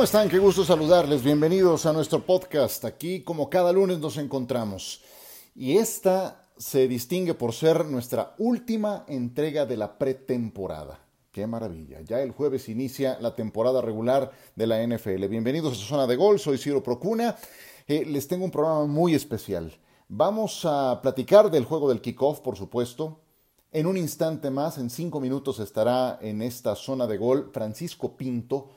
¿Cómo están? Qué gusto saludarles. Bienvenidos a nuestro podcast. Aquí, como cada lunes, nos encontramos. Y esta se distingue por ser nuestra última entrega de la pretemporada. Qué maravilla. Ya el jueves inicia la temporada regular de la NFL. Bienvenidos a su zona de gol. Soy Ciro Procuna. Eh, les tengo un programa muy especial. Vamos a platicar del juego del kickoff, por supuesto. En un instante más, en cinco minutos, estará en esta zona de gol Francisco Pinto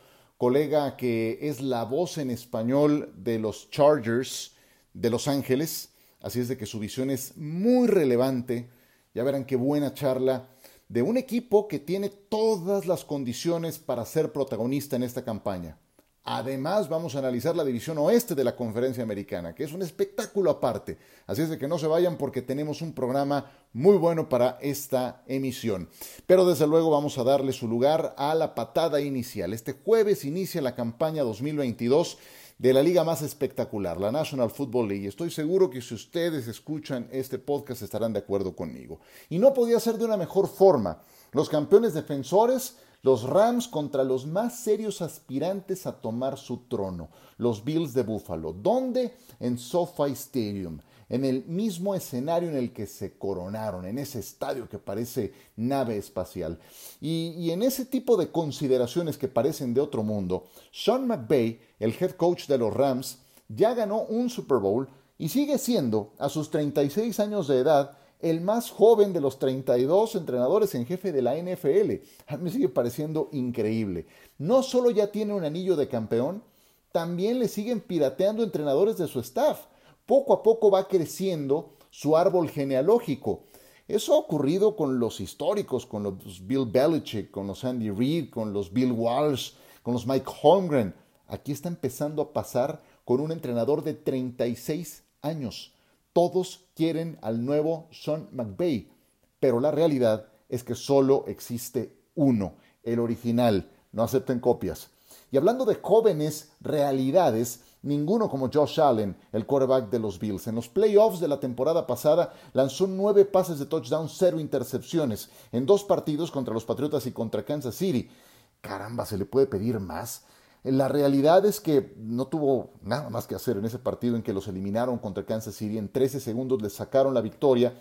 colega que es la voz en español de los Chargers de Los Ángeles, así es de que su visión es muy relevante. Ya verán qué buena charla de un equipo que tiene todas las condiciones para ser protagonista en esta campaña. Además, vamos a analizar la división oeste de la conferencia americana, que es un espectáculo aparte. Así es de que no se vayan porque tenemos un programa muy bueno para esta emisión. Pero desde luego vamos a darle su lugar a la patada inicial. Este jueves inicia la campaña 2022 de la liga más espectacular, la National Football League. Estoy seguro que si ustedes escuchan este podcast estarán de acuerdo conmigo. Y no podía ser de una mejor forma. Los campeones defensores los Rams contra los más serios aspirantes a tomar su trono, los Bills de Buffalo. ¿Dónde? En SoFi Stadium, en el mismo escenario en el que se coronaron, en ese estadio que parece nave espacial. Y, y en ese tipo de consideraciones que parecen de otro mundo, Sean McVay, el head coach de los Rams, ya ganó un Super Bowl y sigue siendo, a sus 36 años de edad, el más joven de los 32 entrenadores en jefe de la NFL. A mí me sigue pareciendo increíble. No solo ya tiene un anillo de campeón, también le siguen pirateando entrenadores de su staff. Poco a poco va creciendo su árbol genealógico. Eso ha ocurrido con los históricos, con los Bill Belichick, con los Andy Reid, con los Bill Walsh, con los Mike Holmgren. Aquí está empezando a pasar con un entrenador de 36 años. Todos quieren al nuevo Sean McVay, pero la realidad es que solo existe uno, el original. No acepten copias. Y hablando de jóvenes realidades, ninguno como Josh Allen, el quarterback de los Bills. En los playoffs de la temporada pasada lanzó nueve pases de touchdown, cero intercepciones, en dos partidos contra los Patriotas y contra Kansas City. Caramba, ¿se le puede pedir más? La realidad es que no tuvo nada más que hacer en ese partido en que los eliminaron contra Kansas City. En 13 segundos les sacaron la victoria.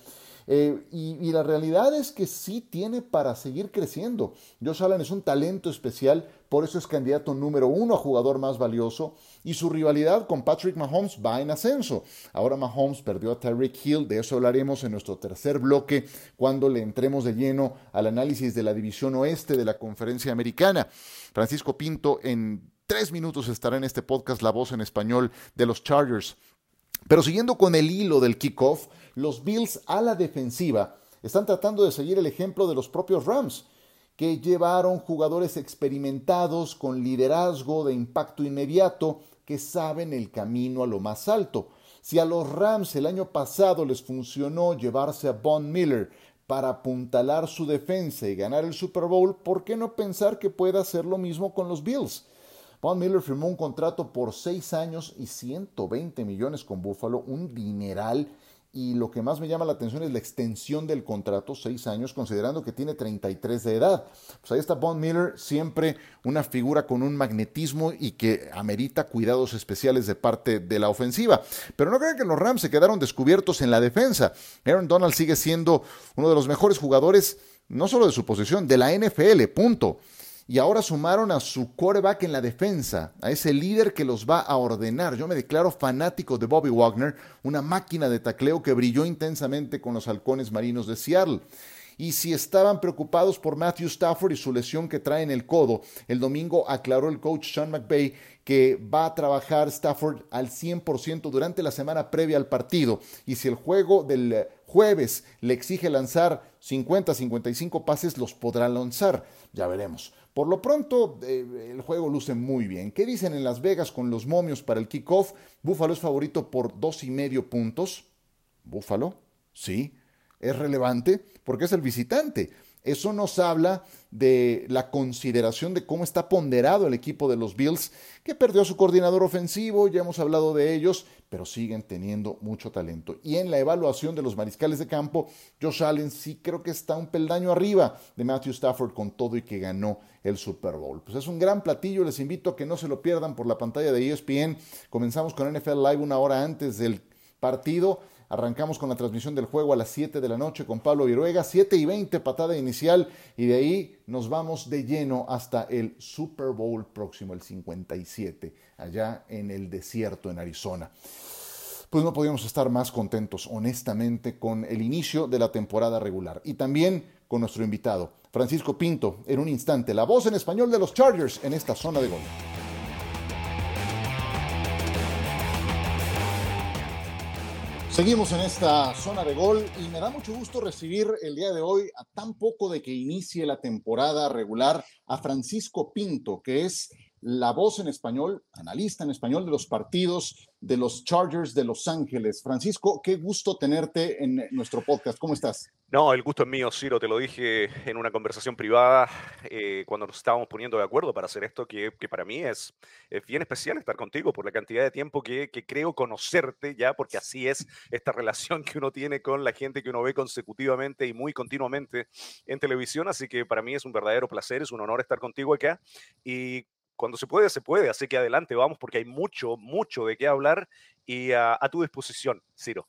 Eh, y, la realidad es que sí tiene para seguir creciendo. Josh Allen es un talento especial, por eso es candidato número uno a jugador más valioso. Y su rivalidad con Patrick Mahomes va en ascenso. Ahora Mahomes perdió a Tyreek Hill, de eso hablaremos en nuestro tercer bloque cuando le entremos de lleno al análisis de la división oeste de la conferencia americana. Francisco Pinto en tres minutos estará en este podcast la voz en español de los Chargers. Pero siguiendo con el hilo del kickoff, los Bills a la defensiva están tratando de seguir el ejemplo de los propios Rams, que llevaron jugadores experimentados con liderazgo de impacto inmediato que saben el camino a lo más alto. Si a los Rams el año pasado les funcionó llevarse a Von Miller para apuntalar su defensa y ganar el Super Bowl, ¿por qué no pensar que pueda hacer lo mismo con los Bills? Von Miller firmó un contrato por seis años y 120 millones con Buffalo, un dineral. Y lo que más me llama la atención es la extensión del contrato, seis años, considerando que tiene 33 de edad. Pues ahí está Von Miller, siempre una figura con un magnetismo y que amerita cuidados especiales de parte de la ofensiva. Pero no crean que los Rams se quedaron descubiertos en la defensa. Aaron Donald sigue siendo uno de los mejores jugadores, no solo de su posición, de la NFL, punto y ahora sumaron a su quarterback en la defensa, a ese líder que los va a ordenar. Yo me declaro fanático de Bobby Wagner, una máquina de tacleo que brilló intensamente con los halcones marinos de Seattle. Y si estaban preocupados por Matthew Stafford y su lesión que trae en el codo, el domingo aclaró el coach Sean McVay que va a trabajar Stafford al 100% durante la semana previa al partido. Y si el juego del jueves le exige lanzar 50, 55 pases, los podrá lanzar. Ya veremos. Por lo pronto, eh, el juego luce muy bien. ¿Qué dicen en Las Vegas con los momios para el kickoff? Búfalo es favorito por dos y medio puntos. Búfalo, sí, es relevante porque es el visitante. Eso nos habla de la consideración de cómo está ponderado el equipo de los Bills, que perdió a su coordinador ofensivo, ya hemos hablado de ellos, pero siguen teniendo mucho talento. Y en la evaluación de los mariscales de campo, Josh Allen sí creo que está un peldaño arriba de Matthew Stafford con todo y que ganó el Super Bowl. Pues es un gran platillo, les invito a que no se lo pierdan por la pantalla de ESPN. Comenzamos con NFL Live una hora antes del partido Arrancamos con la transmisión del juego a las 7 de la noche con Pablo Viruega, 7 y 20 patada inicial y de ahí nos vamos de lleno hasta el Super Bowl próximo, el 57, allá en el desierto en Arizona. Pues no podíamos estar más contentos, honestamente, con el inicio de la temporada regular y también con nuestro invitado, Francisco Pinto, en un instante, la voz en español de los Chargers en esta zona de gol. Seguimos en esta zona de gol y me da mucho gusto recibir el día de hoy, a tan poco de que inicie la temporada regular, a Francisco Pinto, que es la voz en español, analista en español de los partidos de los Chargers de Los Ángeles. Francisco, qué gusto tenerte en nuestro podcast. ¿Cómo estás? No, el gusto es mío, Ciro. Te lo dije en una conversación privada eh, cuando nos estábamos poniendo de acuerdo para hacer esto, que, para mí es, bien especial estar contigo por la cantidad de tiempo que, creo conocerte ya, porque así es esta relación que uno tiene con la gente que uno ve consecutivamente y muy continuamente en televisión. Así que para mí es un verdadero placer, es un honor estar contigo acá. Cuando se puede, se puede. Así que adelante, vamos, porque hay mucho, mucho de qué hablar y a tu disposición, Ciro.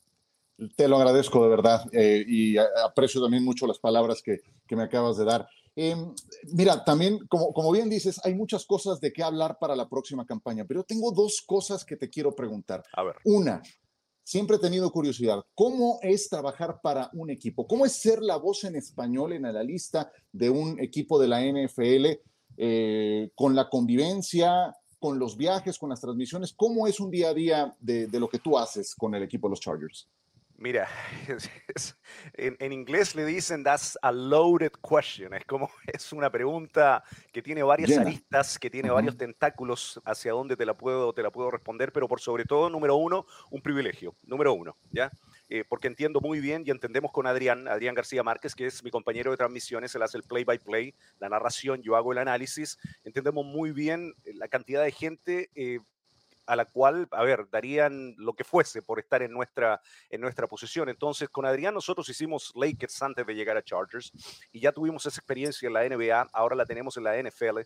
Te lo agradezco de verdad eh, y aprecio también mucho las palabras que, me acabas de dar. Em, mira, también, como, como bien dices, hay muchas cosas de qué hablar para la próxima campaña, pero tengo dos cosas que te quiero preguntar. A ver. Una, siempre he tenido curiosidad, ¿cómo es trabajar para un equipo? ¿Cómo es ser la voz en español en la lista de un equipo de la NFL eh, con la convivencia, con los viajes, con las transmisiones? ¿Cómo es un día a día de, de lo que tú haces con el equipo de los Chargers? Mira, en, inglés le dicen that's a loaded question. Es como es una pregunta que tiene varias aristas, que tiene varios tentáculos hacia dónde te la puedo te la puedo responder, pero por sobre todo, número uno, un privilegio. Número uno, ¿ya? Eh, porque entiendo muy bien y entendemos con Adrián, Adrián García Márquez, que es mi compañero de transmisiones, él hace el play by play, la narración, yo hago el análisis. Entendemos muy bien la cantidad de gente eh, a la cual, a ver, darían lo que fuese por estar en nuestra, en nuestra posición. Entonces, con Adrián nosotros hicimos Lakers antes de llegar a Chargers y ya tuvimos esa experiencia en la NBA, ahora la tenemos en la NFL.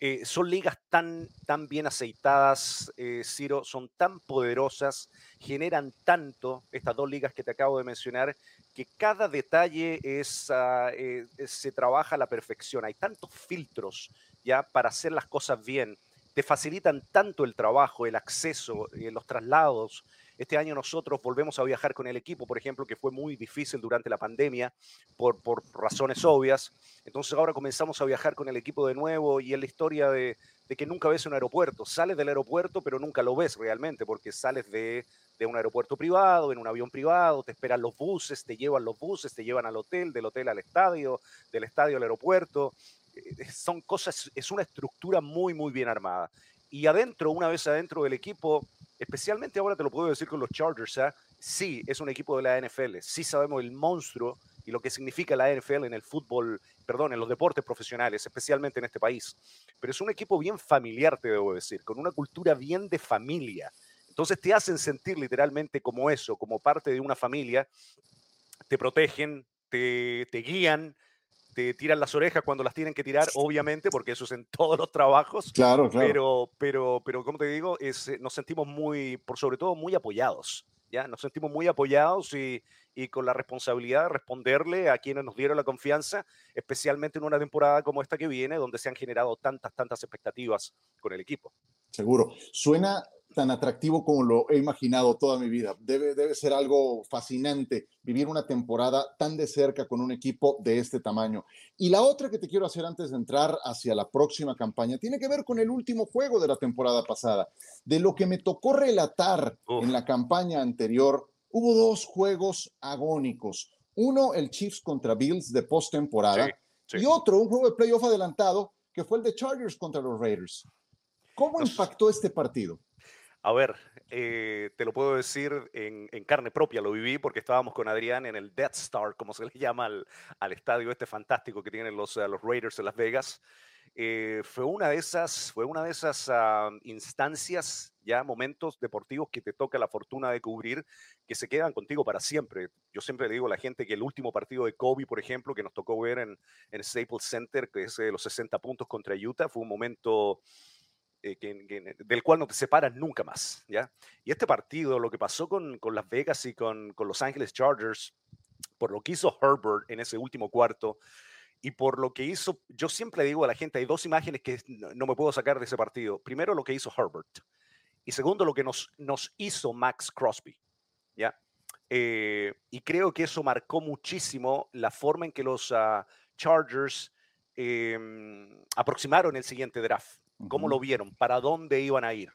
Eh, son ligas tan, tan bien aceitadas, eh, Ciro, son tan poderosas, generan tanto, estas dos ligas que te acabo de mencionar, que cada detalle es, ah, eh, se trabaja a la perfección. Hay tantos filtros ya para hacer las cosas bien te facilitan tanto el trabajo, el acceso, los traslados. Este año nosotros volvemos a viajar con el equipo, por ejemplo, que fue muy difícil durante la pandemia por, por razones obvias. Entonces ahora comenzamos a viajar con el equipo de nuevo y es la historia de, de que nunca ves un aeropuerto. Sales del aeropuerto, pero nunca lo ves realmente, porque sales de, de, un aeropuerto privado, en un avión privado, te esperan los buses, te llevan los buses, te llevan al hotel, del hotel al estadio, del estadio al aeropuerto. Eh, son cosas, es una estructura muy, muy bien armada. Y adentro, una vez adentro del equipo, especialmente ahora te lo puedo decir con los Chargers, ¿eh? sí, es un equipo de la NFL, sí sabemos el monstruo y lo que significa la NFL en el fútbol, perdón, en los deportes profesionales, especialmente en este país. Pero es un equipo bien familiar, te debo decir, con una cultura bien de familia. Entonces te hacen sentir literalmente como eso, como parte de una familia, te protegen, te, te guían, te tiran las orejas cuando las tienen que tirar, obviamente, porque eso es en todos los trabajos. Claro, claro. Pero, pero, pero como te digo, es, eh, nos sentimos muy, por sobre todo, muy apoyados. ¿ya? Nos sentimos muy apoyados y, y con la responsabilidad de responderle a quienes nos dieron la confianza, especialmente en una temporada como esta que viene, donde se han generado tantas, tantas expectativas con el equipo. Seguro. Suena tan atractivo como lo he imaginado toda mi vida. Debe, debe ser algo fascinante vivir una temporada tan de cerca con un equipo de este tamaño. Y la otra que te quiero hacer antes de entrar hacia la próxima campaña tiene que ver con el último juego de la temporada pasada. De lo que me tocó relatar en la campaña anterior, hubo dos juegos agónicos. Uno, el Chiefs contra Bills de postemporada, y otro, un juego de playoff adelantado, que fue el de Chargers contra los Raiders. ¿Cómo impactó este partido? A ver, eh, te lo puedo decir en, carne propia, lo viví porque estábamos con Adrián en el Death Star, como se le llama al, estadio este fantástico que tienen los, los Raiders en Las Vegas. Eh, fue una de esas, fue una de esas ah, instancias ya momentos deportivos que te toca la fortuna de cubrir, que se quedan contigo para siempre. Yo siempre le digo a la gente que el último partido de Kobe, por ejemplo, que nos tocó ver en, en Staples Center, que es de los 60 puntos contra Utah, fue un momento eh, del cual no te separas nunca más, ¿ya? Y este partido, lo que pasó con, con Las Vegas y con, con Los Ángeles Chargers, por lo que hizo Herbert en ese último cuarto, y por lo que hizo, yo siempre digo a la gente, hay dos imágenes que no me puedo sacar de ese partido. Primero, lo que hizo Herbert. Y segundo, lo que nos, nos hizo Max Crosby. ¿ya? Eh, y creo que eso marcó muchísimo la forma en que los ah, Chargers em, aproximaron el siguiente draft. ¿Cómo lo vieron? ¿Para dónde iban a ir?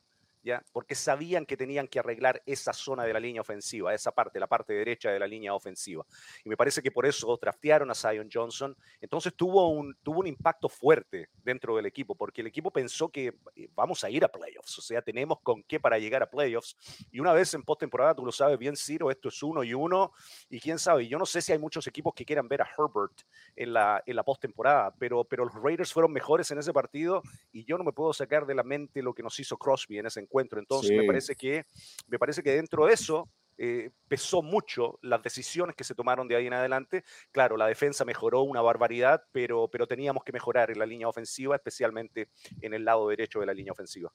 Porque sabían que tenían que arreglar esa zona de la línea ofensiva, esa parte, la parte derecha de la línea ofensiva. Y me parece que por eso draftearon a Zion Johnson. Entonces tuvo un, tuvo un impacto fuerte dentro del equipo, porque el equipo pensó que eh, vamos a ir a playoffs, o sea, tenemos con qué para llegar a playoffs. Y una vez en postemporada, tú lo sabes bien, Ciro, esto es uno y uno, y quién sabe, yo no sé si hay muchos equipos que quieran ver a Herbert en la, en la postemporada, pero, pero los Raiders fueron mejores en ese partido y yo no me puedo sacar de la mente lo que nos hizo Crosby en ese encuentro encuentro. Entonces me, parece que, me parece que dentro de eso eh, pesó mucho las decisiones que se tomaron de ahí en adelante. Claro, la defensa mejoró una barbaridad, pero, pero teníamos que mejorar en la línea ofensiva, especialmente en el lado derecho de la línea ofensiva.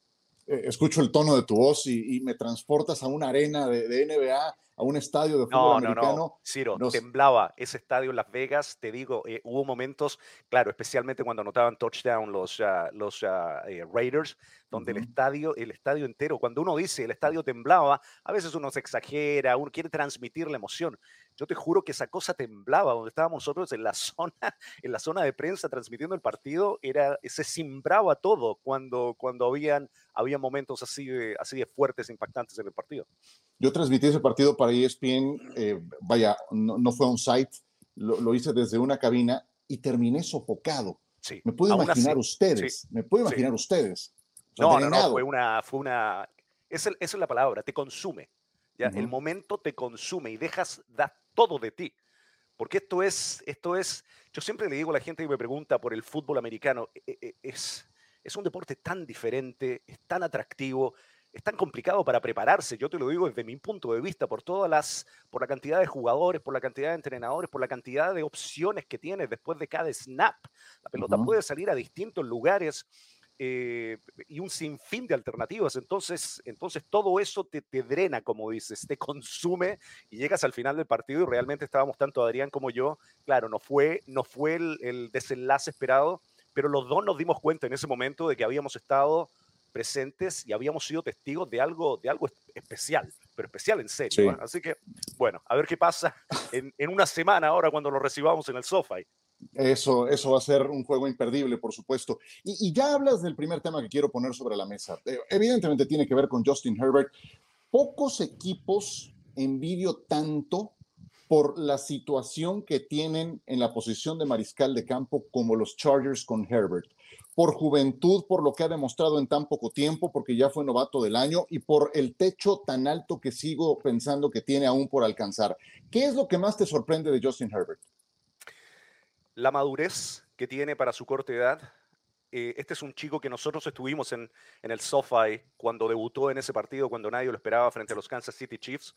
Eh, escucho el tono de tu voz y, me transportas a una arena de, NBA, a un estadio de fútbol no, americano. No, no, Ciro, temblaba ese estadio en Las Vegas, te digo, eh, hubo momentos, claro, especialmente cuando anotaban touchdown los, uh, los uh, Raiders, donde el estadio, el estadio entero, cuando uno dice el estadio temblaba, a veces uno se exagera, uno quiere transmitir la emoción. Yo te juro que esa cosa temblaba donde estábamos nosotros en la zona, en la zona de prensa transmitiendo el partido, era, se simbraba todo cuando, cuando habían, había momentos así de, así de fuertes, impactantes en el partido. Yo transmití ese partido para ESPN, eh, vaya, no, fue un site, lo, hice desde una cabina y terminé sofocado. Sí, me puedo imaginar ustedes, me puedo imaginar ustedes. no, no, no, fue una, fue una, esa es la palabra, te consume. ¿ya? El momento te consume y dejas, da todo de ti. Porque esto es, esto es, yo siempre le digo a la gente que me pregunta por el fútbol americano, e, e, es, es un deporte tan diferente, es tan atractivo, es tan complicado para prepararse. Yo te lo digo desde mi punto de vista, por todas las, por la cantidad de jugadores, por la cantidad de entrenadores, por la cantidad de opciones que tienes después de cada snap. La pelota puede salir a distintos lugares eh, y un sinfín de alternativas. Entonces, entonces todo eso te, te, drena, como dices, te consume y llegas al final del partido y realmente estábamos tanto Adrián como yo. Claro, no fue, no fue el, desenlace esperado, pero los dos nos dimos cuenta en ese momento de que habíamos estado presentes y habíamos sido testigos de algo, de algo especial, pero especial en serio. Así que, bueno, a ver qué pasa en, en, una semana ahora cuando lo recibamos en el SoFi. Eso, eso va a ser un juego imperdible, por supuesto. Y, ya hablas del primer tema que quiero poner sobre la mesa. Eh, evidentemente tiene que ver con Justin Herbert. Pocos equipos envidio tanto por la situación que tienen en la posición de mariscal de campo como los Chargers con Herbert. Por juventud, por lo que ha demostrado en tan poco tiempo, porque ya fue novato del año, y por el techo tan alto que sigo pensando que tiene aún por alcanzar. ¿Qué es lo que más te sorprende de Justin Herbert? La madurez que tiene para su corta edad. Eh, este es un chico que nosotros estuvimos en, el SoFi cuando debutó en ese partido, cuando nadie lo esperaba frente a los Kansas City Chiefs,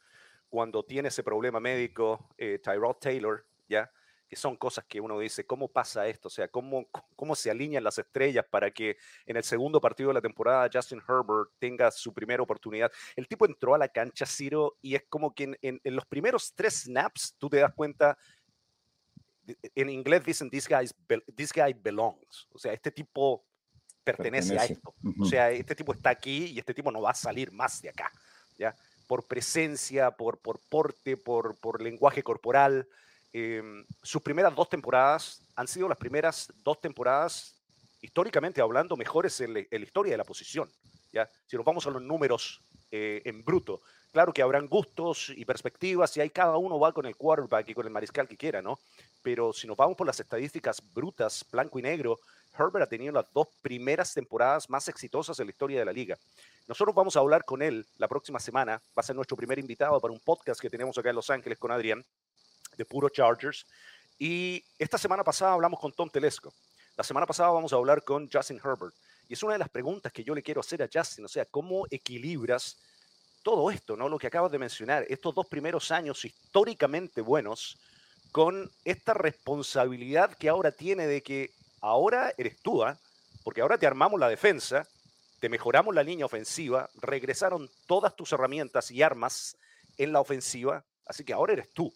cuando tiene ese problema médico, eh, Tyrod Taylor, ¿ya? que son cosas que uno dice, ¿cómo pasa esto? O sea, ¿cómo, ¿cómo se alinean las estrellas para que en el segundo partido de la temporada Justin Herbert tenga su primera oportunidad? El tipo entró a la cancha, Ciro, y es como que en, en los primeros tres snaps tú te das cuenta en inglés dicen this, this guy belongs, o sea, este tipo pertenece, a esto, o sea, este tipo está aquí y este tipo no va a salir más de acá, ¿ya? Por presencia, por, por porte, por, por lenguaje corporal. Em, sus primeras dos temporadas han sido las primeras dos temporadas, históricamente hablando, mejores en, la historia de la posición, ¿ya? Si nos vamos a los números eh, en bruto, Claro que habrán gustos y perspectivas y ahí cada uno va con el quarterback y con el mariscal que quiera, ¿no? Pero si nos vamos por las estadísticas brutas, blanco y negro, Herbert ha tenido las dos primeras temporadas más exitosas en la historia de la liga. Nosotros vamos a hablar con él la próxima semana, va a ser nuestro primer invitado para un podcast que tenemos acá en Los Ángeles con Adrián, de Puro Chargers. Y esta semana pasada hablamos con Tom Telesco. La semana pasada vamos a hablar con Justin Herbert. Y es una de las preguntas que yo le quiero hacer a Justin, o sea, ¿cómo equilibras todo esto, ¿no? Lo que acabas de mencionar, estos dos primeros años históricamente buenos, con esta responsabilidad que ahora tiene de que ahora eres tú, ¿ah? porque ahora te armamos la defensa, te mejoramos la línea ofensiva, regresaron todas tus herramientas y armas en la ofensiva, así que ahora eres tú.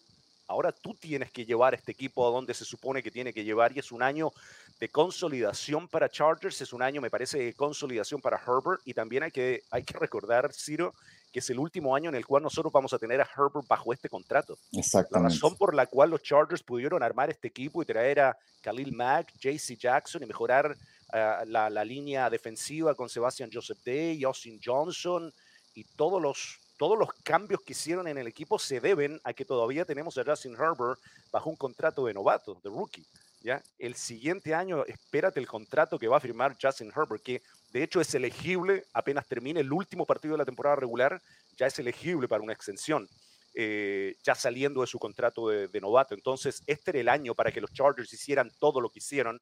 Ahora tú tienes que llevar este equipo a donde se supone que tiene que llevar y es un año de consolidación para Chargers, es un año, me parece, de consolidación para Herbert y también hay que, hay que recordar, Ciro, que es el último año en el cual nosotros vamos a tener a Herbert bajo este contrato. Exactamente. La razón por la cual los Chargers pudieron armar este equipo y traer a Khalil Mack, JC Jackson y mejorar uh, la, la, línea defensiva con Sebastian Joseph Day, Austin Johnson y todos los todos los cambios que hicieron en el equipo se deben a que todavía tenemos a Justin Herbert bajo un contrato de novato, de rookie. ¿ya? El siguiente año, espérate el contrato que va a firmar Justin Herbert, que de hecho es elegible, apenas termine el último partido de la temporada regular, ya es elegible para una extensión, eh, ya saliendo de su contrato de, de novato. Entonces, este era el año para que los Chargers hicieran todo lo que hicieron.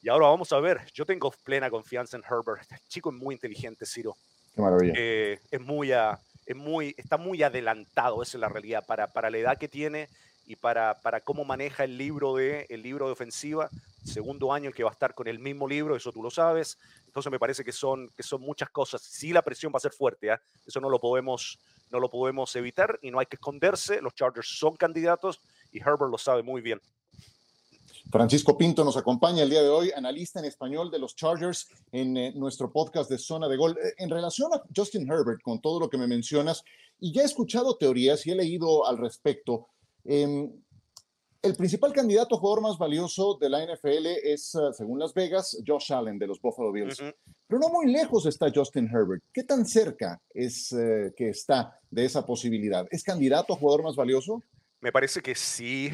Y ahora vamos a ver, yo tengo plena confianza en Herbert. Este chico es muy inteligente, Ciro. Qué maravilla. Eh, es muy, es muy, está muy adelantado, esa es la realidad, para, para la edad que tiene y para, para cómo maneja el libro, de, el libro de ofensiva. Segundo año el que va a estar con el mismo libro, eso tú lo sabes. Entonces me parece que son, que son muchas cosas. Sí, la presión va a ser fuerte, ¿eh? eso no lo, podemos, no lo podemos evitar y no hay que esconderse. Los Chargers son candidatos y Herbert lo sabe muy bien. Francisco Pinto nos acompaña el día de hoy, analista en español de los Chargers en eh, nuestro podcast de Zona de Gol. En relación a Justin Herbert, con todo lo que me mencionas, y ya he escuchado teorías y he leído al respecto, eh, el principal candidato a jugador más valioso de la NFL es, uh, según Las Vegas, Josh Allen de los Buffalo Bills. Uh -huh. Pero no muy lejos está Justin Herbert. ¿Qué tan cerca es uh, que está de esa posibilidad? ¿Es candidato a jugador más valioso? Me parece que sí,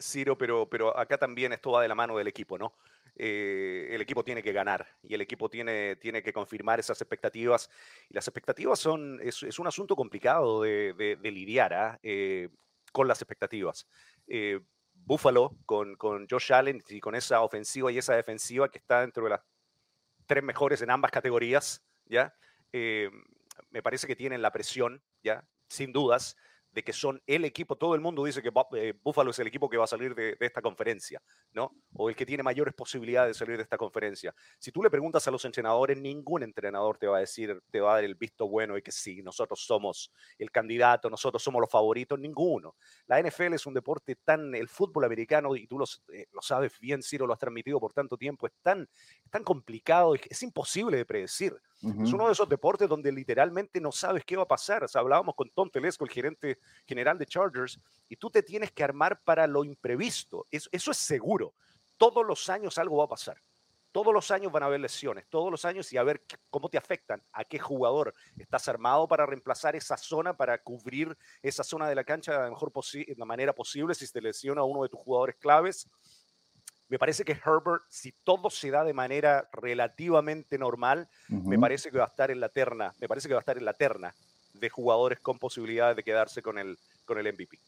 Ciro, pero, pero acá también esto va de la mano del equipo, ¿no? Eh, el equipo tiene que ganar y el equipo tiene, tiene que confirmar esas expectativas. Y las expectativas son, es, es un asunto complicado de, de, de lidiar ¿eh? Eh, con las expectativas. Eh, Buffalo con, con Josh Allen y con esa ofensiva y esa defensiva que está dentro de las tres mejores en ambas categorías, ¿ya? me parece que tienen la presión, ¿ya? Sin dudas de que son el equipo, todo el mundo dice que eh, Buffalo es el equipo que va a salir de, esta conferencia, ¿no? O el que tiene mayores posibilidades de salir de esta conferencia. Si tú le preguntas a los entrenadores, ningún entrenador te va a decir, te va a dar el visto bueno y que sí, nosotros somos el candidato, nosotros somos los favoritos, ninguno. La NFL es un deporte tan, el fútbol americano, y tú eh, lo sabes bien, Ciro, lo has transmitido por tanto tiempo, es tan, tan complicado, es imposible de predecir. Uh -huh. Es uno de esos deportes donde literalmente no sabes qué va a pasar. O sea, hablábamos con Tom Telesco, el gerente general de Chargers, y tú te tienes que armar para lo imprevisto. Eso, eso es seguro. Todos los años algo va a pasar. Todos los años van a haber lesiones, todos los años y a ver cómo te afectan, a qué jugador estás armado para reemplazar esa zona, para cubrir esa zona de la cancha de la mejor de la manera posible si te lesiona a uno de tus jugadores claves. Me parece que Herbert, si todo se da de manera relativamente normal, uh -huh. me parece que va a estar en la terna, me parece que va a estar en la terna de jugadores con posibilidades de quedarse con el, con el MVP.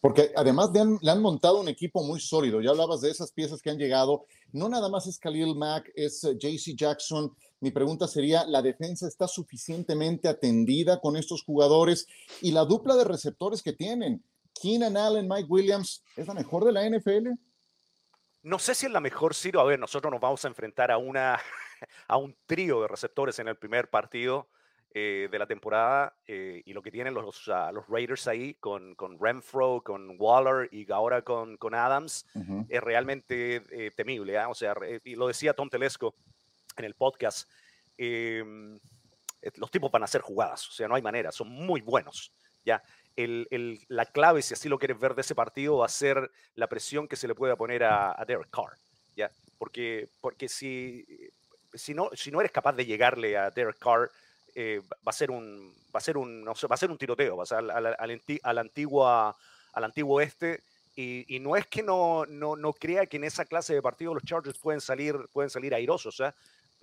Porque además le han, le han, montado un equipo muy sólido. Ya hablabas de esas piezas que han llegado. No nada más es Khalil Mack, es uh, JC Jackson. Mi pregunta sería, ¿la defensa está suficientemente atendida con estos jugadores? Y la dupla de receptores que tienen, Keenan Allen, Mike Williams, ¿es la mejor de la NFL? No sé si es la mejor, Ciro. A ver, nosotros nos vamos a enfrentar a, una, a un trío de receptores en el primer partido eh, de la temporada eh, y lo que tienen los, uh, los Raiders ahí con, con, Renfro, con Waller y ahora con, con Adams uh -huh. es realmente eh, temible. ¿eh? O sea, y lo decía Tom Telesco en el podcast, em, los tipos van a hacer jugadas, o sea, no hay manera, son muy buenos. ¿ya? El, la clave, si así lo quieres ver de ese partido, va a ser la presión que se le pueda poner a, a Derek Carr. ¿ya? Porque, porque si, si, no, si no eres capaz de llegarle a Derek Carr, eh, va a ser un va a ser un no sé, va a ser un tiroteo va a ser al, al, al, al antiguo este y, y, no es que no, no, no crea que en esa clase de partidos los Chargers pueden salir pueden salir airosos ¿eh?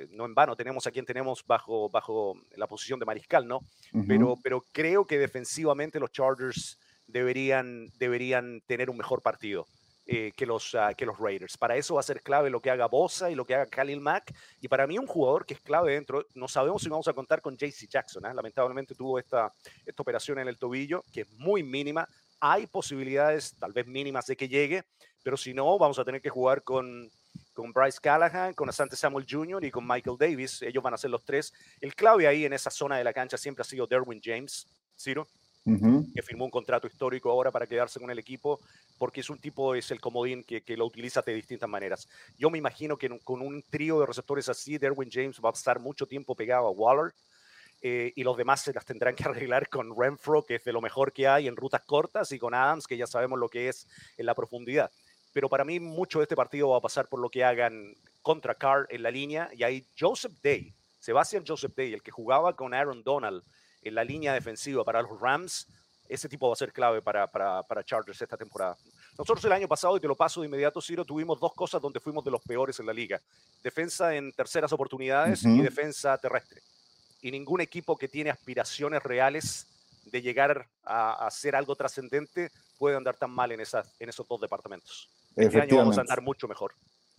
No en vano tenemos a quien tenemos bajo bajo la posición de mariscal no uh -huh. pero pero creo que defensivamente los Chargers deberían deberían tener un mejor partido eh, que, los, ah, que los Raiders. Para eso va a ser clave lo que haga Bosa y lo que haga Khalil Mack. Y para mí un jugador que es clave dentro, no sabemos si vamos a contar con JC Jackson. ¿eh? Lamentablemente tuvo esta, esta operación en el tobillo, que es muy mínima. Hay posibilidades, tal vez mínimas, de que llegue, pero si no, vamos a tener que jugar con, con Bryce Callahan, con Asante Samuel Jr. y con Michael Davis. Ellos van a ser los tres. El clave ahí en esa zona de la cancha siempre ha sido Derwin James, Ciro, que firmó un contrato histórico ahora para quedarse con el equipo, porque es un tipo, es el comodín que, que lo utiliza de distintas maneras. Yo me imagino que con un trío de receptores así, Derwin James va a estar mucho tiempo pegado a Waller. Eh, y los demás se las tendrán que arreglar con Renfro, que es de lo mejor que hay en rutas cortas, y con Adams, que ya sabemos lo que es en la profundidad pero para mí mucho de este partido va a pasar por lo que hagan contra Carr en la línea y ahí Joseph Day, Sebastian Joseph Day, el que jugaba con Aaron Donald en la línea defensiva para los Rams, ese tipo va a ser clave para, para, para Chargers esta temporada. Nosotros el año pasado, y te lo paso de inmediato, Ciro, tuvimos dos cosas donde fuimos de los peores en la liga. Defensa en terceras oportunidades y defensa terrestre. Y ningún equipo que tiene aspiraciones reales de llegar a, hacer algo trascendente puede andar tan mal en, esas, en esos dos departamentos. Este año vamos a andar mucho mejor.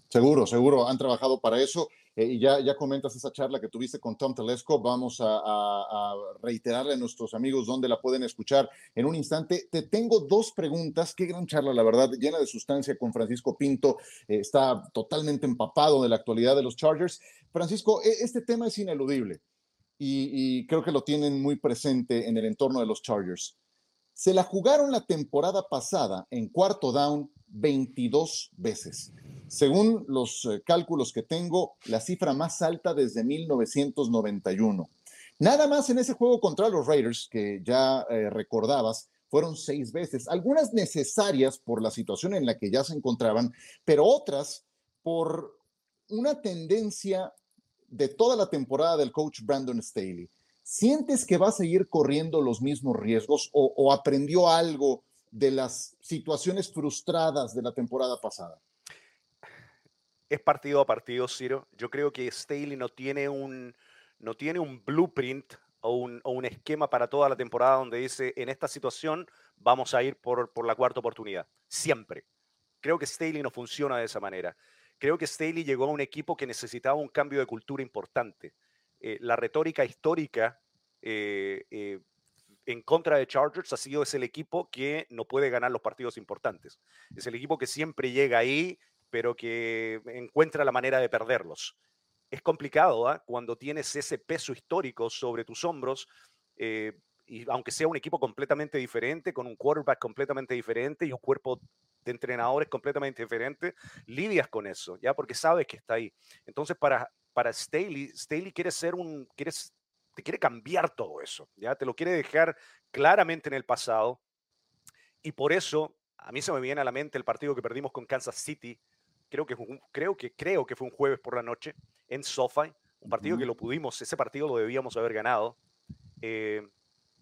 Seguro, seguro, han trabajado para eso. Eh, y ya, ya comentas esa charla que tuviste con Tom Telesco. Vamos a, reiterarle a nuestros amigos dónde la pueden escuchar en un instante. Te tengo dos preguntas. Qué gran charla, la verdad, llena de sustancia con Francisco Pinto. Eh, está totalmente empapado de la actualidad de los Chargers. Francisco, e, este tema es ineludible y, creo que lo tienen muy presente en el entorno de los Chargers. Se la jugaron la temporada pasada en cuarto down 22 veces. Según los eh, cálculos que tengo, la cifra más alta desde 1991. Nada más en ese juego contra los Raiders, que ya eh, recordabas, fueron seis veces, algunas necesarias por la situación en la que ya se encontraban, pero otras por una tendencia de toda la temporada del coach Brandon Staley. ¿Sientes que va a seguir corriendo los mismos riesgos o aprendió algo de las situaciones frustradas de la temporada pasada? Es partido a partido, Ciro. Yo creo que Staley no tiene un, no tiene un blueprint o un, o un, esquema para toda la temporada donde dice, en esta situación vamos a ir por, por la cuarta oportunidad. Siempre. Creo que Staley no funciona de esa manera. Creo que Staley llegó a un equipo que necesitaba un cambio de cultura importante. Eh, la retórica histórica eh, eh, en contra de Chargers ha sido es el equipo que no puede ganar los partidos importantes. Es el equipo que siempre llega ahí, pero que encuentra la manera de perderlos. Es complicado ¿ah? cuando tienes ese peso histórico sobre tus hombros, eh, y aunque sea un equipo completamente diferente, con un quarterback completamente diferente y un cuerpo de entrenadores completamente diferente, lidias con eso, ¿ya? Porque sabes que está ahí. Entonces, para, para Staley, Staley quiere ser un, quiere te quiere cambiar todo eso, ya te lo quiere dejar claramente en el pasado. Y por eso a mí se me viene a la mente el partido que perdimos con Kansas City. Creo que, creo que, creo que fue un jueves por la noche en SoFi, un partido que lo pudimos, ese partido lo debíamos haber ganado. Eh,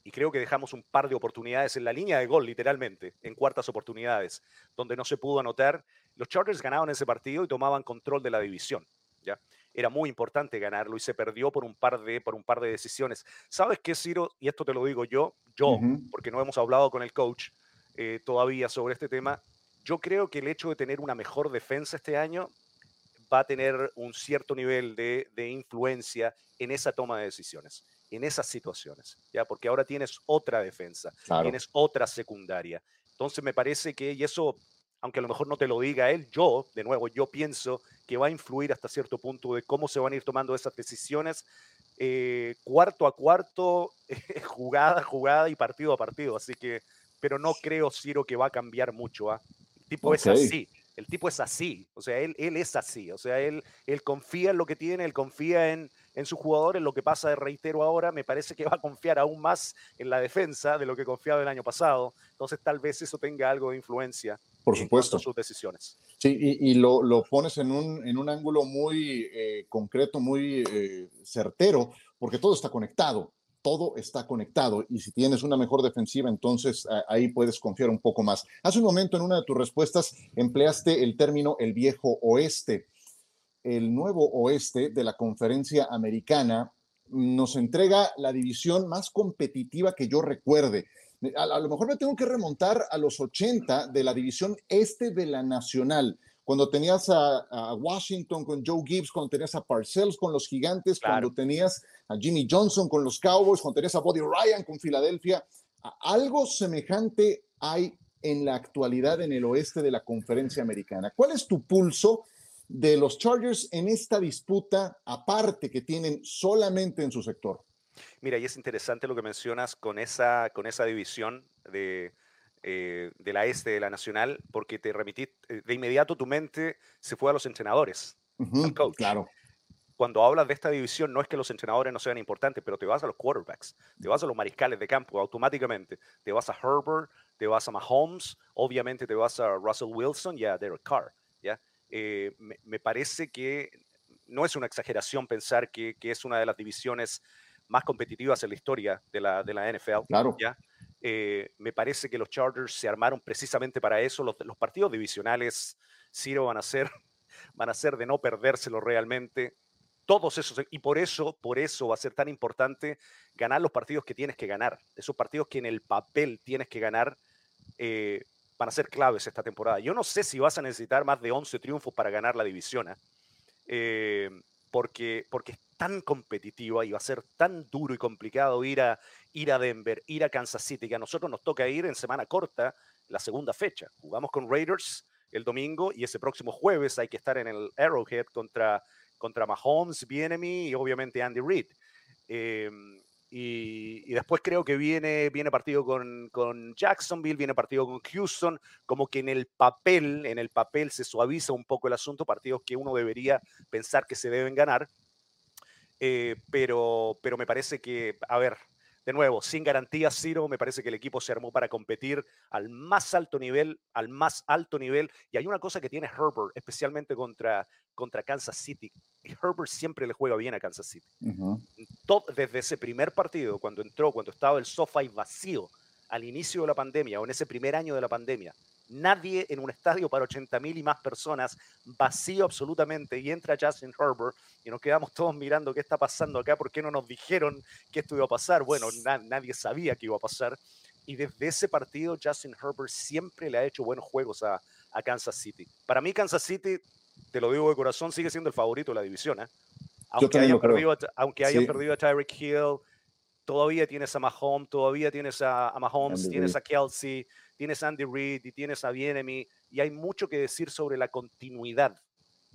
y creo que dejamos un par de oportunidades en la línea de gol, literalmente, en cuartas oportunidades, donde no se pudo anotar. Los Chargers ganaban ese partido y tomaban control de la división. ¿ya? era muy importante ganarlo y se perdió por un par de, por un par de decisiones. ¿Sabes qué, Ciro? Y esto te lo digo yo, yo, porque no hemos hablado con el coach eh, todavía sobre este tema. Yo creo que el hecho de tener una mejor defensa este año va a tener un cierto nivel de, de influencia en esa toma de decisiones, en esas situaciones, ¿ya? Porque ahora tienes otra defensa, tienes otra secundaria. Entonces me parece que, y eso aunque a lo mejor no te lo diga él, yo, de nuevo, yo pienso que va a influir hasta cierto punto de cómo se van a ir tomando esas decisiones eh, cuarto a cuarto, jugada a jugada y partido a partido. Así que, pero no creo, Ciro, que va a cambiar mucho. El tipo es así, el tipo es así, o sea, él, él es así, o sea, él, él confía en lo que tiene, él confía en, en su jugador, en lo que pasa, reitero ahora, me parece que va a confiar aún más en la defensa de lo que confiaba el año pasado. Entonces tal vez eso tenga algo de influencia por supuesto. En sus decisiones. Sí, y, lo, lo, pones en un, en un ángulo muy eh, concreto, muy eh, certero, porque todo está conectado, todo está conectado. Y si tienes una mejor defensiva, entonces ahí puedes confiar un poco más. Hace un momento en una de tus respuestas empleaste el término el viejo oeste el nuevo oeste de la conferencia americana nos entrega la división más competitiva que yo recuerde. A, lo mejor me tengo que remontar a los 80 de la división este de la Nacional, cuando tenías a, Washington con Joe Gibbs, cuando tenías a Parcells con los Gigantes, cuando tenías a Jimmy Johnson con los Cowboys, cuando tenías a Bobby Ryan con Filadelfia. Algo semejante hay en la actualidad en el oeste de la conferencia americana. ¿Cuál es tu pulso de los Chargers en esta disputa aparte que tienen solamente en su sector? Mira, y es interesante lo que mencionas con esa, con esa división de, eh, de la este de la nacional, porque te remití, eh, de inmediato tu mente se fue a los entrenadores, al coach. Claro. Cuando hablas de esta división, no es que los entrenadores no sean importantes, pero te vas a los quarterbacks, te vas a los mariscales de campo automáticamente, te vas a Herbert, te vas a Mahomes, obviamente te vas a Russell Wilson y a Derek Carr. ¿ya? Eh, me, parece que no es una exageración pensar que, que es una de las divisiones más competitivas en la historia de la, de la NFL. Claro. ¿ya? Eh, me parece que los Chargers se armaron precisamente para eso. Los, partidos divisionales, Ciro, van a ser, van a de no perdérselo realmente. Todos esos, y por eso, por eso va a ser tan importante ganar los partidos que tienes que ganar. Esos partidos que en el papel tienes que ganar eh, van a ser claves esta temporada. Yo no sé si vas a necesitar más de 11 triunfos para ganar la división. eh porque, porque es tan competitiva y va a ser tan duro y complicado ir a, ir a Denver, ir a Kansas City, que a nosotros nos toca ir en semana corta la segunda fecha. Jugamos con Raiders el domingo y ese próximo jueves hay que estar en el Arrowhead contra, contra Mahomes, Bienemy y obviamente Andy Reid. Eh, y, después creo que viene, viene partido con, con, Jacksonville, viene partido con Houston, como que en el papel, en el papel se suaviza un poco el asunto, partidos que uno debería pensar que se deben ganar. Eh, pero, pero me parece que, a ver, de nuevo, sin garantías, Ciro, me parece que el equipo se armó para competir al más alto nivel, al más alto nivel. Y hay una cosa que tiene Herbert, especialmente contra, contra Kansas City. Herbert siempre le juega bien a Kansas City. desde ese primer partido, cuando entró, cuando estaba el SoFi vacío al inicio de la pandemia o en ese primer año de la pandemia, nadie en un estadio para 80 mil y más personas, vacío absolutamente, y entra Justin Herbert y nos quedamos todos mirando qué está pasando acá, por qué no nos dijeron que esto iba a pasar. Bueno, nadie sabía que iba a pasar. Y desde ese partido, Justin Herbert siempre le ha hecho buenos juegos a, Kansas City. Para mí, Kansas City, te lo digo de corazón, sigue siendo el favorito de la división. ¿eh? Aunque, hayan perdido, a, aunque hayan perdido a Tyreek Hill, todavía tienes a Mahomes, todavía tienes a, a Mahomes, tienes a Kelsey, tienes a Andy Reid y tienes a Bienemy, y hay mucho que decir sobre la continuidad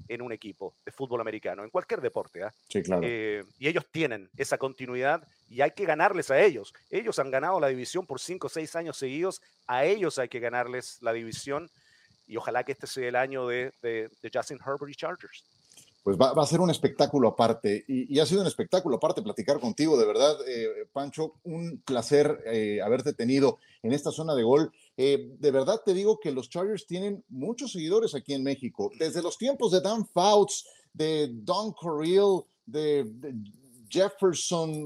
en un equipo de fútbol americano, en cualquier deporte. ¿ah? Sí, claro. Eh, y ellos tienen esa continuidad y hay que ganarles a ellos. Ellos han ganado la división por cinco o seis años seguidos, a ellos hay que ganarles la división y ojalá que este sea el año de, de, de Justin Herbert y Chargers pues va, a ser un espectáculo aparte. Y, ha sido un espectáculo aparte platicar contigo, de verdad, eh, Pancho, un placer eh, haberte tenido en esta zona de gol. Eh, de verdad te digo que los Chargers tienen muchos seguidores aquí en México, desde los tiempos de Dan Fouts, de Don Corriel, de, Jefferson,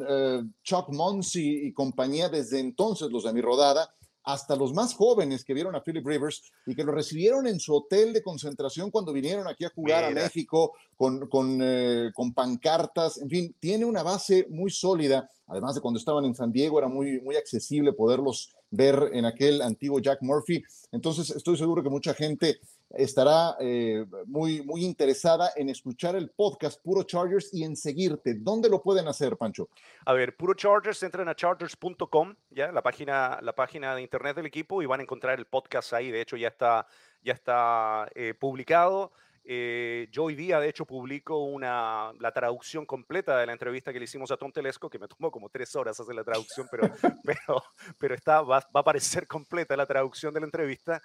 Chuck Monsey y compañía, desde entonces los de mi rodada hasta los más jóvenes que vieron a Philip Rivers y que lo recibieron en su hotel de concentración cuando vinieron aquí a jugar a México con, con, eh, con, pancartas, en fin, tiene una base muy sólida, además de cuando estaban en San Diego era muy, muy accesible poderlos ver en aquel antiguo Jack Murphy. Entonces estoy seguro que mucha gente estará eh, muy, muy interesada en escuchar el podcast Puro Chargers y en seguirte. ¿Dónde lo pueden hacer, Pancho? A ver, Puro Chargers, entren a chargers.com, ya, la página, la página de internet del equipo y van a encontrar el podcast ahí. De hecho, ya está, ya está eh, publicado. Eh, yo hoy día, de hecho, publico una, la traducción completa de la entrevista que le hicimos a Tom Telesco, que me tomó como tres horas hacer la traducción, pero, pero, pero está, va, va, a aparecer completa la traducción de la entrevista.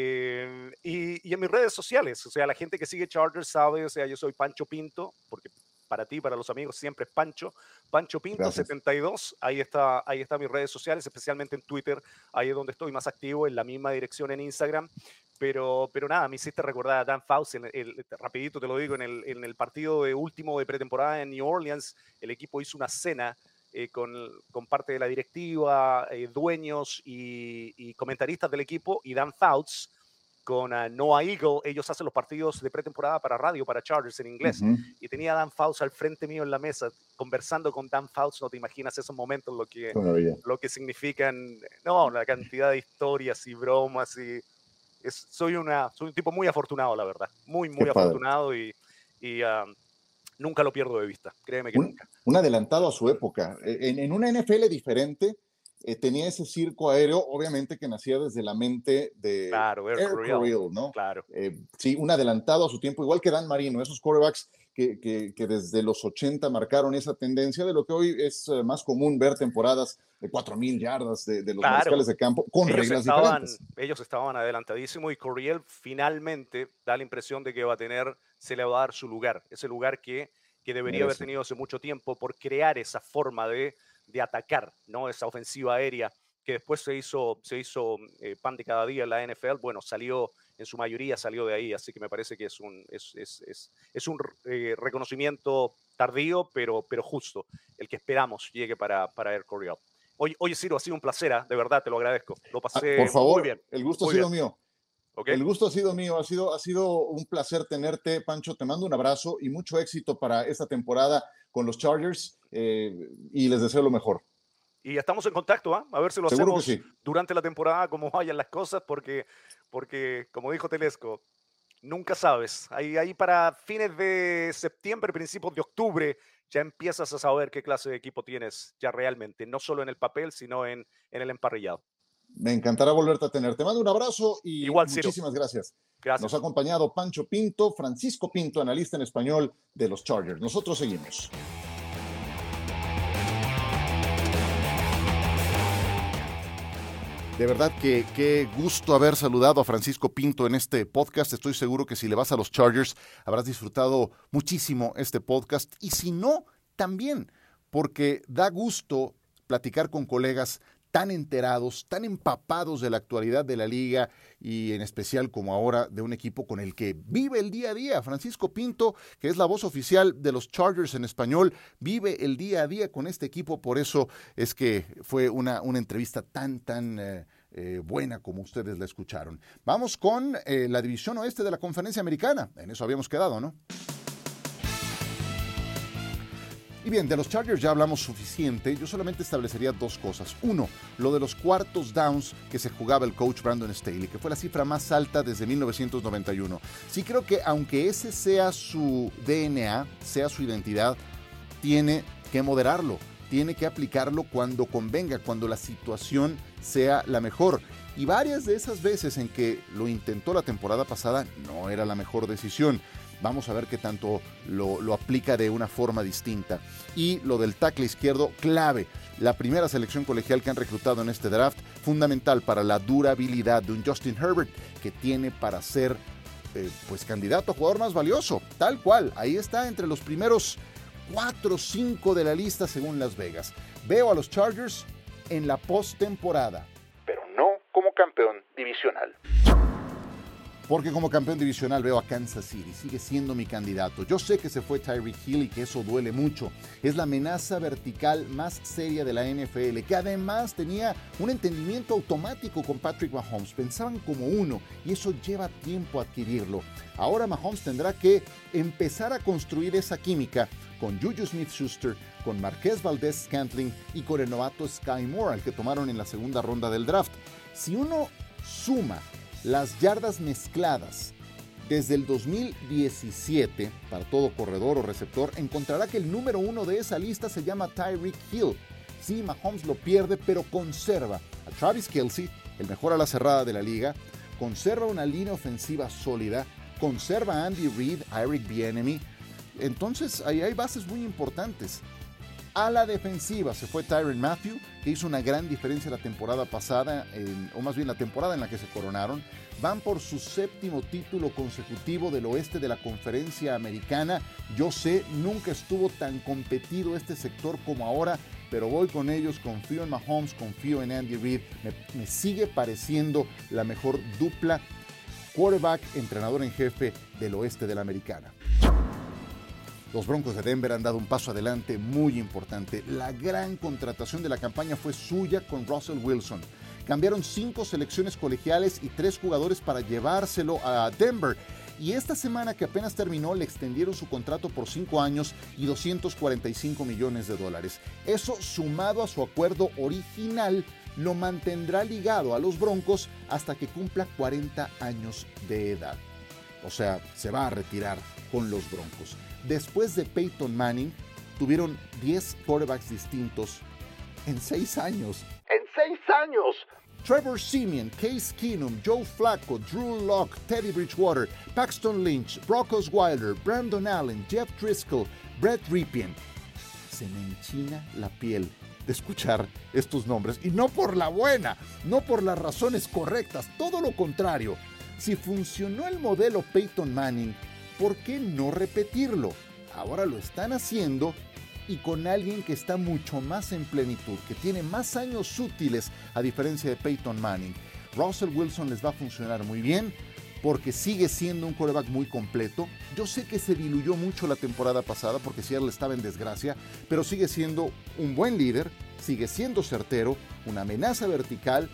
Eh, y, en mis redes sociales, o sea, la gente que sigue Chargers sabe, o sea, yo soy Pancho Pinto, porque para ti, para los amigos, siempre es Pancho. Pancho Pinto 72, ahí está, ahí está mis redes sociales, especialmente en Twitter, ahí es donde estoy más activo, en la misma dirección en Instagram. Pero, pero nada, me hiciste recordar a Dan Faust, el, rapidito te lo digo, en el, en el partido de último de pretemporada en New Orleans, el equipo hizo una cena eh, con, con, parte de la directiva, eh, dueños y, comentaristas del equipo, y Dan Fouts con uh, Noah Eagle, ellos hacen los partidos de pretemporada para radio, para Chargers en inglés, y tenía a Dan Fouts al frente mío en la mesa, conversando con Dan Fouts, no te imaginas esos momentos, lo que, lo que significan, no, la cantidad de historias y bromas, y soy, una, soy un tipo muy afortunado, la verdad, muy, muy afortunado, y, y um, nunca lo pierdo de vista, créeme que nunca. Un adelantado a su época, e, en, en una NFL diferente, eh, tenía ese circo aéreo, obviamente que nacía desde la mente de claro, Air, ¿no? Claro. Eh, sí, un adelantado a su tiempo, igual que Dan Marino, esos quarterbacks que, que, desde los 80 marcaron esa tendencia de lo que hoy es eh, más común ver temporadas de 4.000 yardas de, los claro. de campo con reglas diferentes. Ellos estaban adelantadísimos y Coriel finalmente da la impresión de que va a tener, se le va a dar su lugar, ese lugar que, que debería haber tenido hace mucho tiempo por crear esa forma de de atacar, ¿no? Esa ofensiva aérea que después se hizo, se hizo eh, pan de cada día en la NFL, bueno, salió, en su mayoría salió de ahí, así que me parece que es un, es, es, es, un eh, reconocimiento tardío, pero, pero justo, el que esperamos llegue para, para Air Coryell. Oye, oye, Ciro, ha sido un placer, ¿ah? de verdad, te lo agradezco. Lo ah, pasé Por favor, muy bien. El gusto ha sido mío. El gusto ha sido mío, ha sido, ha sido un placer tenerte, Pancho. Te mando un abrazo y mucho éxito para esta temporada con los Chargers eh, y les deseo lo mejor. Y estamos en contacto, ¿ah? a ver si lo hacemos durante la temporada, como vayan las cosas, porque, porque como dijo Telesco, nunca sabes. Ahí, ahí para fines de septiembre, principios de octubre, ya empiezas a saber qué clase de equipo tienes ya realmente, no solo en el papel, sino en, en el emparrillado. Me encantará volverte a tener. Te mando un abrazo y Igual, muchísimas gracias. gracias. Nos ha acompañado Pancho Pinto, Francisco Pinto, analista en español de los Chargers. Nosotros seguimos. De verdad que qué gusto haber saludado a Francisco Pinto en este podcast. Estoy seguro que si le vas a los Chargers habrás disfrutado muchísimo este podcast y si no, también, porque da gusto platicar con colegas tan enterados, tan empapados de la actualidad de la liga y en especial como ahora de un equipo con el que vive el día a día. Francisco Pinto, que es la voz oficial de los Chargers en español, vive el día a día con este equipo, por eso es que fue una, una entrevista tan, tan... Eh, eh, buena como ustedes la escucharon. Vamos con eh, la división oeste de la conferencia americana. En eso habíamos quedado, ¿no? Y bien, de los Chargers ya hablamos suficiente. Yo solamente establecería dos cosas. Uno, lo de los cuartos downs que se jugaba el coach Brandon Staley, que fue la cifra más alta desde 1991. Sí creo que aunque ese sea su DNA, sea su identidad, tiene que moderarlo. Tiene que aplicarlo cuando convenga, cuando la situación sea la mejor. Y varias de esas veces en que lo intentó la temporada pasada no era la mejor decisión. Vamos a ver qué tanto lo, aplica de una forma distinta. Y lo del tackle izquierdo, clave. La primera selección colegial que han reclutado en este draft, fundamental para la durabilidad de un Justin Herbert que tiene para ser eh, pues candidato a jugador más valioso. Tal cual, ahí está entre los primeros 4 o 5 de la lista según Las Vegas. Veo a los Chargers en la postemporada, pero no como campeón divisional. Porque como campeón divisional veo a Kansas City, sigue siendo mi candidato. Yo sé que se fue Tyreek Hill y que eso duele mucho. Es la amenaza vertical más seria de la NFL, que además tenía un entendimiento automático con Patrick Mahomes. Pensaban como uno y eso lleva tiempo adquirirlo. Ahora Mahomes tendrá que empezar a construir esa química con Juju Smith-Schuster, con Marquez Valdez Scantling y con el novato Sky Moore, al que tomaron en la segunda ronda del draft. Si uno suma las yardas mezcladas desde el 2017 para todo corredor o receptor, encontrará que el número uno de esa lista se llama Tyreek Hill. Sí, Mahomes lo pierde, pero conserva a Travis Kelsey, el mejor a la cerrada de la liga, conserva una línea ofensiva sólida, conserva a Andy Reid, a Eric Bienemy. Entonces, ahí hay bases muy importantes. A la defensiva se fue Tyron Matthew, que hizo una gran diferencia la temporada pasada, o más bien la temporada en la que se coronaron. Van por su séptimo título consecutivo del oeste de la conferencia americana. Yo sé, nunca estuvo tan competido este sector como ahora, pero voy con ellos, confío en Mahomes, confío en Andy Reid. Me, sigue pareciendo la mejor dupla quarterback, entrenador en jefe del oeste de la americana. Los Broncos de Denver han dado un paso adelante muy importante. La gran contratación de la campaña fue suya con Russell Wilson, Cambiaron cinco selecciones colegiales y tres jugadores para llevárselo a Denver. Y esta semana que apenas terminó le extendieron su contrato por cinco años y 245 millones de dólares. Eso sumado a su acuerdo original lo mantendrá ligado a los Broncos hasta que cumpla 40 años de edad. O sea, se va a retirar con los Broncos. Después de Peyton Manning, tuvieron 10 quarterbacks distintos en 6 años. ¡En 6 años! Trevor Simeon, Case Keenum, Joe Flacco, Drew Locke, Teddy Bridgewater, Paxton Lynch, Brock Osweiler, Brandon Allen, Jeff Driscoll, Brett Ripien. Se me enchina la piel de escuchar estos nombres. Y no por la buena, no por las razones correctas, todo lo contrario. Si funcionó el modelo Peyton Manning, ¿por qué no repetirlo? Ahora lo están haciendo y con alguien que está mucho más en plenitud, que tiene más años útiles a diferencia de Peyton Manning. Russell Wilson les va a funcionar muy bien porque sigue siendo un quarterback muy completo. Yo sé que se diluyó mucho la temporada pasada porque Seattle estaba en desgracia, pero sigue siendo un buen líder, sigue siendo certero, una amenaza vertical,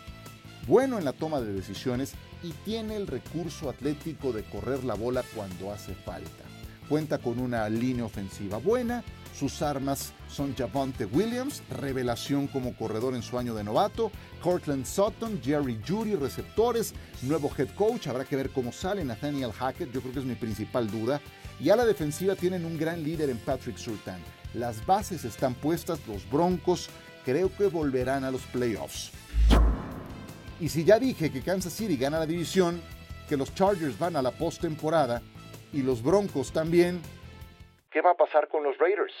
bueno en la toma de decisiones y tiene el recurso atlético de correr la bola cuando hace falta. Cuenta con una línea ofensiva buena, sus armas son Javonte Williams, revelación como corredor en su año de novato, Cortland Sutton, Jerry Judy, receptores, nuevo head coach, habrá que ver cómo sale Nathaniel Hackett, yo creo que es mi principal duda. Y a la defensiva tienen un gran líder en Patrick Surtain. Las bases están puestas, los Broncos creo que volverán a los playoffs. Y si ya dije que Kansas City gana la división, que los Chargers van a la postemporada y los Broncos también, ¿Qué va a pasar con los Raiders?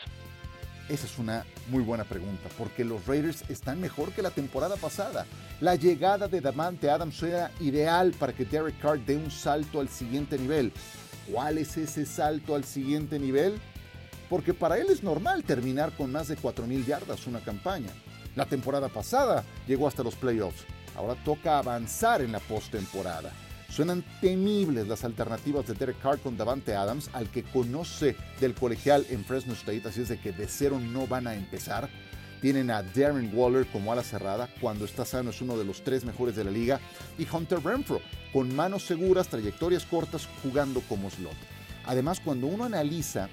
Esa es una muy buena pregunta, porque los Raiders están mejor que la temporada pasada. La llegada de Davante Adams era ideal para que Derek Carr dé un salto al siguiente nivel. ¿Cuál es ese salto al siguiente nivel? Porque para él es normal terminar con más de 4.000 yardas una campaña. La temporada pasada llegó hasta los playoffs. Ahora toca avanzar en la postemporada. Suenan temibles las alternativas de Derek Carr con Davante Adams, al que conoce del colegial en Fresno State, así es de que de cero no van a empezar. Tienen a Darren Waller como ala cerrada, cuando está sano es uno de los tres mejores de la liga, y Hunter Renfro, con manos seguras, trayectorias cortas, jugando como slot. Además, cuando uno analiza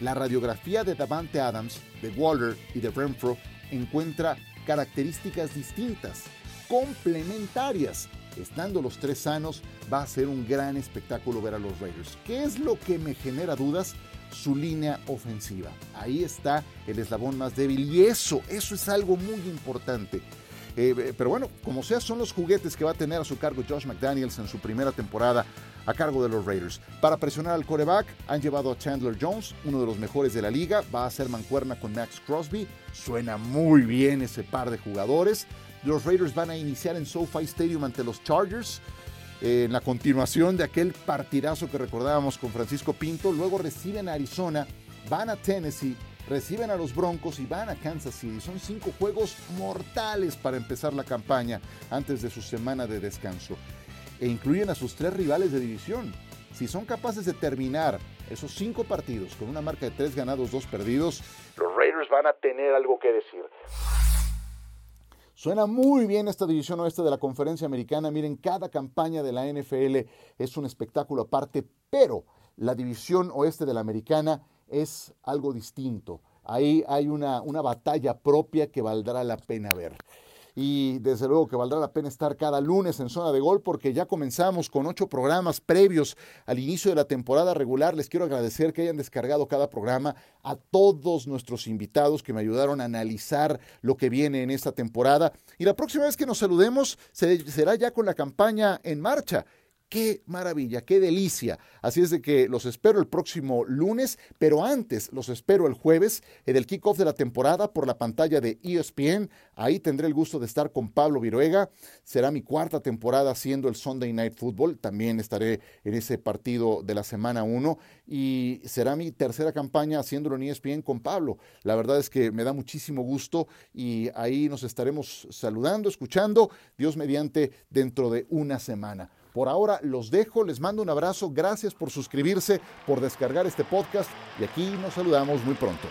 la radiografía de Davante Adams, de Waller y de Renfro, encuentra características distintas, complementarias estando los tres sanos, va a ser un gran espectáculo ver a los Raiders. ¿Qué es lo que me genera dudas? Su línea ofensiva. Ahí está el eslabón más débil y eso, eso es algo muy importante. Eh, eh, pero bueno, como sea, son los juguetes que va a tener a su cargo Josh McDaniels en su primera temporada a cargo de los Raiders. Para presionar al coreback, han llevado a Chandler Jones, uno de los mejores de la liga. Va a ser mancuerna con Max Crosby. Suena muy bien ese par de jugadores. Los Raiders van a iniciar en SoFi Stadium ante los Chargers. Eh, en la continuación de aquel partidazo que recordábamos con Francisco Pinto, luego reciben a Arizona, van a Tennessee, reciben a los Broncos y van a Kansas City. Son cinco juegos mortales para empezar la campaña antes de su semana de descanso. E incluyen a sus tres rivales de división. Si son capaces de terminar esos cinco partidos con una marca de tres ganados, dos perdidos, los Raiders van a tener algo que decir. Suena muy bien esta división oeste de la conferencia americana. Miren, cada campaña de la NFL es un espectáculo aparte, pero la división oeste de la americana es algo distinto. Ahí hay una, una batalla propia que valdrá la pena ver y desde luego que valdrá la pena estar cada lunes en zona de gol porque ya comenzamos con ocho programas previos al inicio de la temporada regular. Les quiero agradecer que hayan descargado cada programa a todos nuestros invitados que me ayudaron a analizar lo que viene en esta temporada. Y la próxima vez que nos saludemos será ya con la campaña en marcha. Qué maravilla, qué delicia. Así es de que los espero el próximo lunes, pero antes los espero el jueves en el kickoff de la temporada por la pantalla de ESPN. Ahí tendré el gusto de estar con Pablo Viruega. Será mi cuarta temporada haciendo el Sunday Night Football. También estaré en ese partido de la semana 1 y será mi tercera campaña haciéndolo en ESPN con Pablo. La verdad es que me da muchísimo gusto y ahí nos estaremos saludando, escuchando, Dios mediante, dentro de una semana. Por ahora los dejo, les mando un abrazo, gracias por suscribirse, por descargar este podcast y aquí nos saludamos muy pronto.